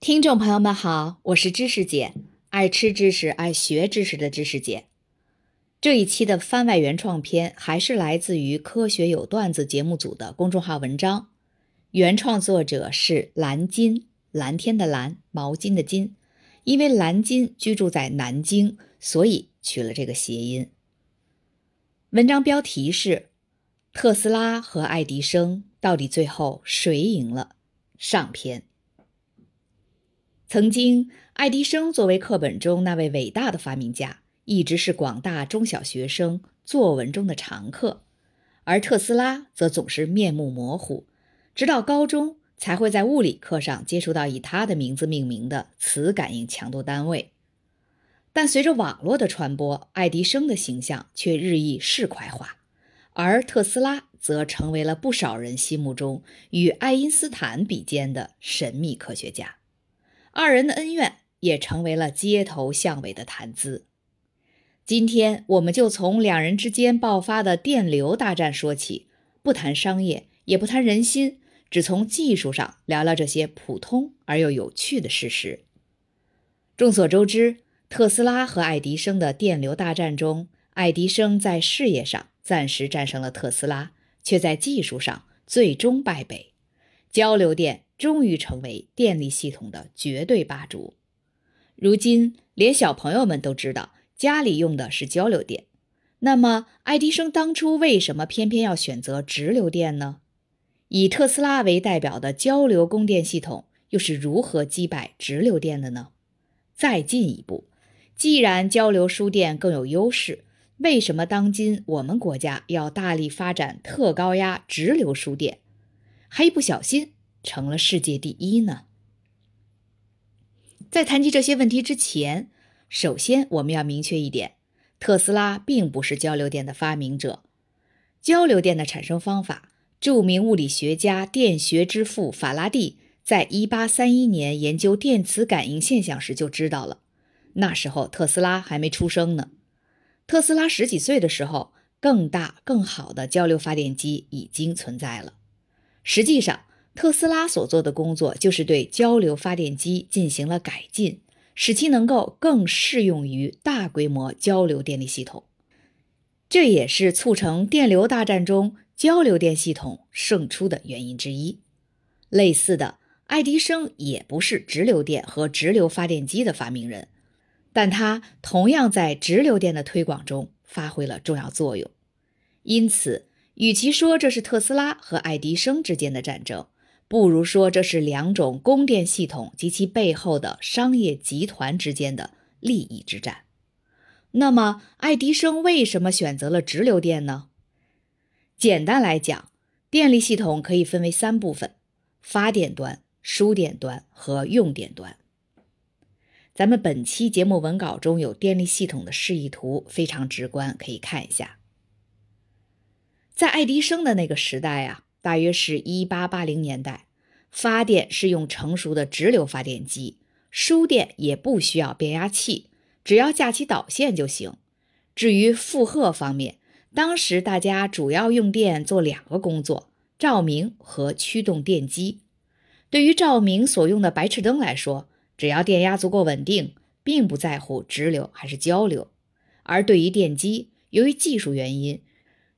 听众朋友们好，我是知识姐，爱吃知识、爱学知识的知识姐。这一期的番外原创篇还是来自于《科学有段子》节目组的公众号文章，原创作者是蓝金，蓝天的蓝，毛巾的巾。因为蓝金居住在南京，所以取了这个谐音。文章标题是：特斯拉和爱迪生到底最后谁赢了？上篇。曾经，爱迪生作为课本中那位伟大的发明家，一直是广大中小学生作文中的常客，而特斯拉则总是面目模糊，直到高中才会在物理课上接触到以他的名字命名的磁感应强度单位。但随着网络的传播，爱迪生的形象却日益市侩化，而特斯拉则成为了不少人心目中与爱因斯坦比肩的神秘科学家。二人的恩怨也成为了街头巷尾的谈资。今天，我们就从两人之间爆发的电流大战说起，不谈商业，也不谈人心，只从技术上聊聊这些普通而又有趣的事实。众所周知，特斯拉和爱迪生的电流大战中，爱迪生在事业上暂时战胜了特斯拉，却在技术上最终败北。交流电。终于成为电力系统的绝对霸主。如今，连小朋友们都知道家里用的是交流电。那么，爱迪生当初为什么偏偏要选择直流电呢？以特斯拉为代表的交流供电系统又是如何击败直流电的呢？再进一步，既然交流输电更有优势，为什么当今我们国家要大力发展特高压直流输电？还一不小心。成了世界第一呢？在谈及这些问题之前，首先我们要明确一点：特斯拉并不是交流电的发明者。交流电的产生方法，著名物理学家、电学之父法拉第在1831年研究电磁感应现象时就知道了。那时候特斯拉还没出生呢。特斯拉十几岁的时候，更大、更好的交流发电机已经存在了。实际上，特斯拉所做的工作就是对交流发电机进行了改进，使其能够更适用于大规模交流电力系统。这也是促成电流大战中交流电系统胜出的原因之一。类似的，爱迪生也不是直流电和直流发电机的发明人，但他同样在直流电的推广中发挥了重要作用。因此，与其说这是特斯拉和爱迪生之间的战争，不如说，这是两种供电系统及其背后的商业集团之间的利益之战。那么，爱迪生为什么选择了直流电呢？简单来讲，电力系统可以分为三部分：发电端、输电端和用电端。咱们本期节目文稿中有电力系统的示意图，非常直观，可以看一下。在爱迪生的那个时代啊。大约是一八八零年代，发电是用成熟的直流发电机，输电也不需要变压器，只要架起导线就行。至于负荷方面，当时大家主要用电做两个工作：照明和驱动电机。对于照明所用的白炽灯来说，只要电压足够稳定，并不在乎直流还是交流；而对于电机，由于技术原因，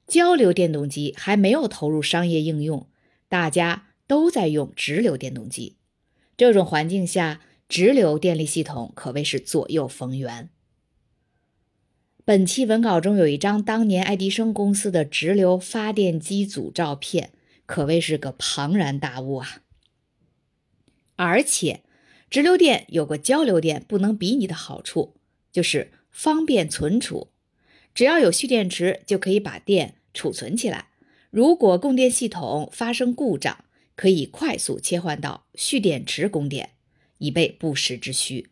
交流电动机还没有投入商业应用，大家都在用直流电动机。这种环境下，直流电力系统可谓是左右逢源。本期文稿中有一张当年爱迪生公司的直流发电机组照片，可谓是个庞然大物啊！而且，直流电有个交流电不能比拟的好处，就是方便存储。只要有蓄电池，就可以把电储存起来。如果供电系统发生故障，可以快速切换到蓄电池供电，以备不时之需。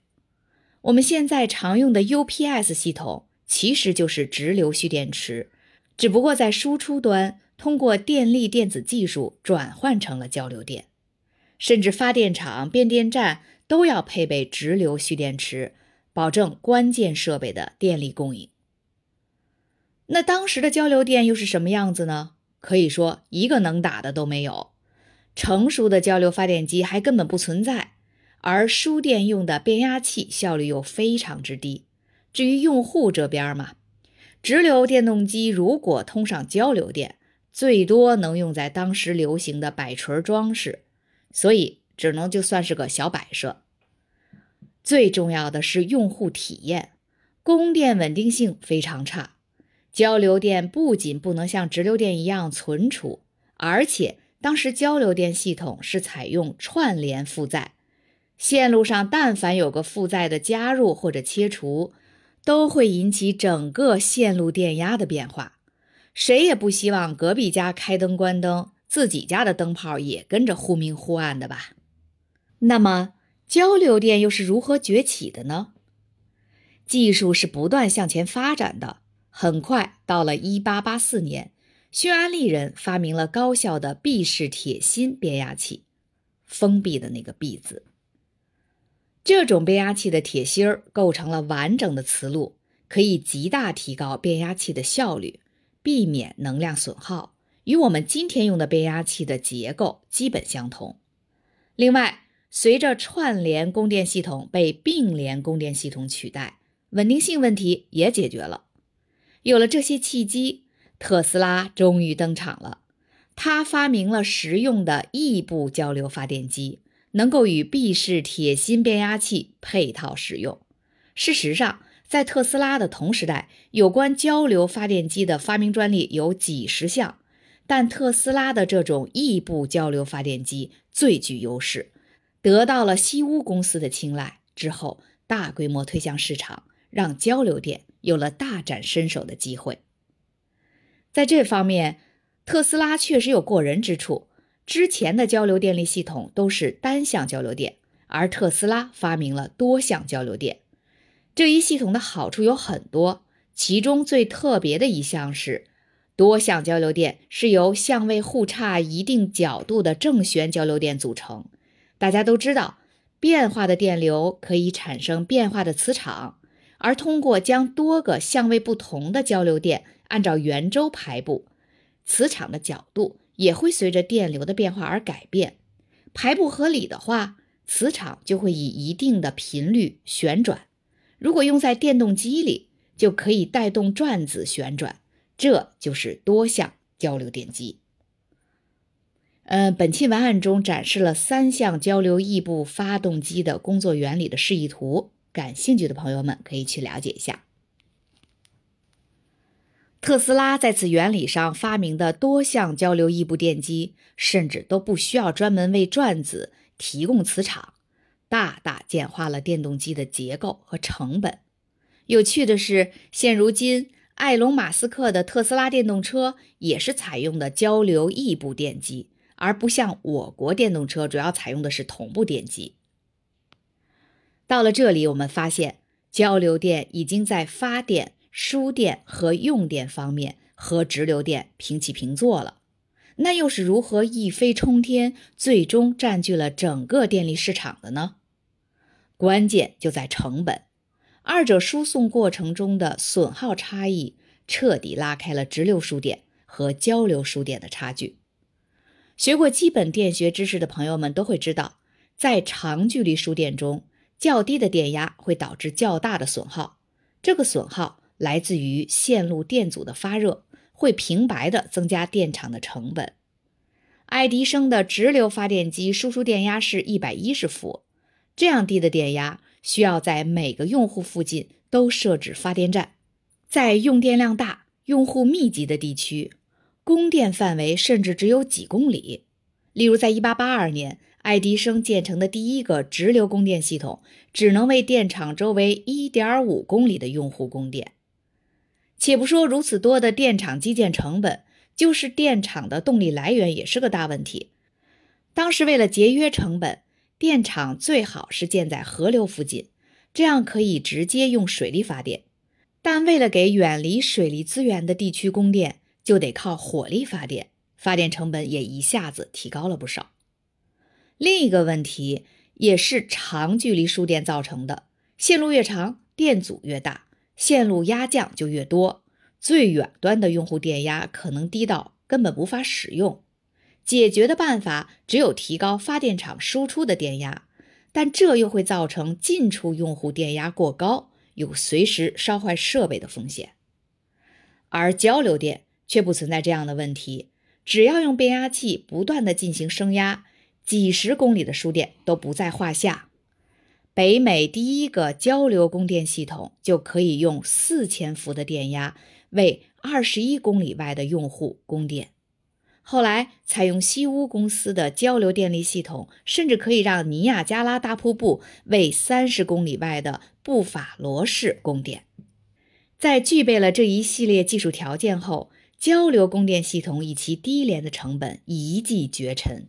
我们现在常用的 UPS 系统其实就是直流蓄电池，只不过在输出端通过电力电子技术转换成了交流电。甚至发电厂、变电站都要配备直流蓄电池，保证关键设备的电力供应。那当时的交流电又是什么样子呢？可以说一个能打的都没有，成熟的交流发电机还根本不存在，而输电用的变压器效率又非常之低。至于用户这边嘛，直流电动机如果通上交流电，最多能用在当时流行的摆锤装饰，所以只能就算是个小摆设。最重要的是用户体验，供电稳定性非常差。交流电不仅不能像直流电一样存储，而且当时交流电系统是采用串联负载，线路上但凡有个负载的加入或者切除，都会引起整个线路电压的变化。谁也不希望隔壁家开灯关灯，自己家的灯泡也跟着忽明忽暗的吧？那么交流电又是如何崛起的呢？技术是不断向前发展的。很快到了1884年，匈牙利人发明了高效的闭式铁芯变压器，封闭的那个“闭”字。这种变压器的铁芯儿构成了完整的磁路，可以极大提高变压器的效率，避免能量损耗，与我们今天用的变压器的结构基本相同。另外，随着串联供电系统被并联供电系统取代，稳定性问题也解决了。有了这些契机，特斯拉终于登场了。他发明了实用的异步交流发电机，能够与闭式铁芯变压器配套使用。事实上，在特斯拉的同时代，有关交流发电机的发明专利有几十项，但特斯拉的这种异步交流发电机最具优势，得到了西屋公司的青睐。之后，大规模推向市场，让交流电。有了大展身手的机会，在这方面，特斯拉确实有过人之处。之前的交流电力系统都是单向交流电，而特斯拉发明了多项交流电。这一系统的好处有很多，其中最特别的一项是，多项交流电是由相位互差一定角度的正弦交流电组成。大家都知道，变化的电流可以产生变化的磁场。而通过将多个相位不同的交流电按照圆周排布，磁场的角度也会随着电流的变化而改变。排布合理的话，磁场就会以一定的频率旋转。如果用在电动机里，就可以带动转子旋转，这就是多项交流电机。嗯，本期文案中展示了三项交流异步发动机的工作原理的示意图。感兴趣的朋友们可以去了解一下。特斯拉在此原理上发明的多项交流异步电机，甚至都不需要专门为转子提供磁场，大大简化了电动机的结构和成本。有趣的是，现如今埃隆·马斯克的特斯拉电动车也是采用的交流异步电机，而不像我国电动车主要采用的是同步电机。到了这里，我们发现交流电已经在发电、输电和用电方面和直流电平起平坐了。那又是如何一飞冲天，最终占据了整个电力市场的呢？关键就在成本，二者输送过程中的损耗差异，彻底拉开了直流输电和交流输电的差距。学过基本电学知识的朋友们都会知道，在长距离输电中。较低的电压会导致较大的损耗，这个损耗来自于线路电阻的发热，会平白的增加电场的成本。爱迪生的直流发电机输出电压是一百一十伏，这样低的电压需要在每个用户附近都设置发电站，在用电量大、用户密集的地区，供电范围甚至只有几公里。例如，在一八八二年。爱迪生建成的第一个直流供电系统，只能为电厂周围1.5公里的用户供电。且不说如此多的电厂基建成本，就是电厂的动力来源也是个大问题。当时为了节约成本，电厂最好是建在河流附近，这样可以直接用水力发电。但为了给远离水利资源的地区供电，就得靠火力发电，发电成本也一下子提高了不少。另一个问题也是长距离输电造成的，线路越长，电阻越大，线路压降就越多，最远端的用户电压可能低到根本无法使用。解决的办法只有提高发电厂输出的电压，但这又会造成进出用户电压过高，有随时烧坏设备的风险。而交流电却不存在这样的问题，只要用变压器不断的进行升压，几十公里的输电都不在话下。北美第一个交流供电系统就可以用四千伏的电压为二十一公里外的用户供电。后来采用西屋公司的交流电力系统，甚至可以让尼亚加拉大瀑布为三十公里外的布法罗市供电。在具备了这一系列技术条件后，交流供电系统以其低廉的成本一骑绝尘，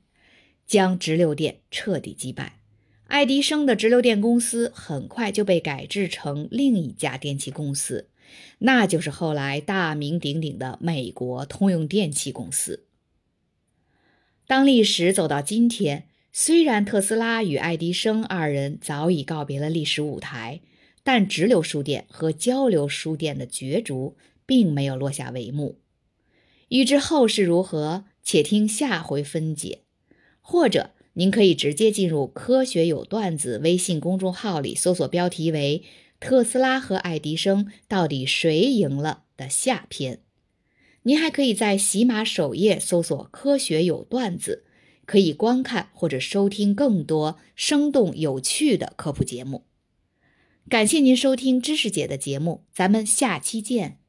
将直流电彻底击败。爱迪生的直流电公司很快就被改制成另一家电器公司，那就是后来大名鼎鼎的美国通用电气公司。当历史走到今天，虽然特斯拉与爱迪生二人早已告别了历史舞台，但直流输电和交流输电的角逐并没有落下帷幕。欲知后事如何，且听下回分解，或者。您可以直接进入“科学有段子”微信公众号里，搜索标题为“特斯拉和爱迪生到底谁赢了”的下篇。您还可以在喜马首页搜索“科学有段子”，可以观看或者收听更多生动有趣的科普节目。感谢您收听知识姐的节目，咱们下期见。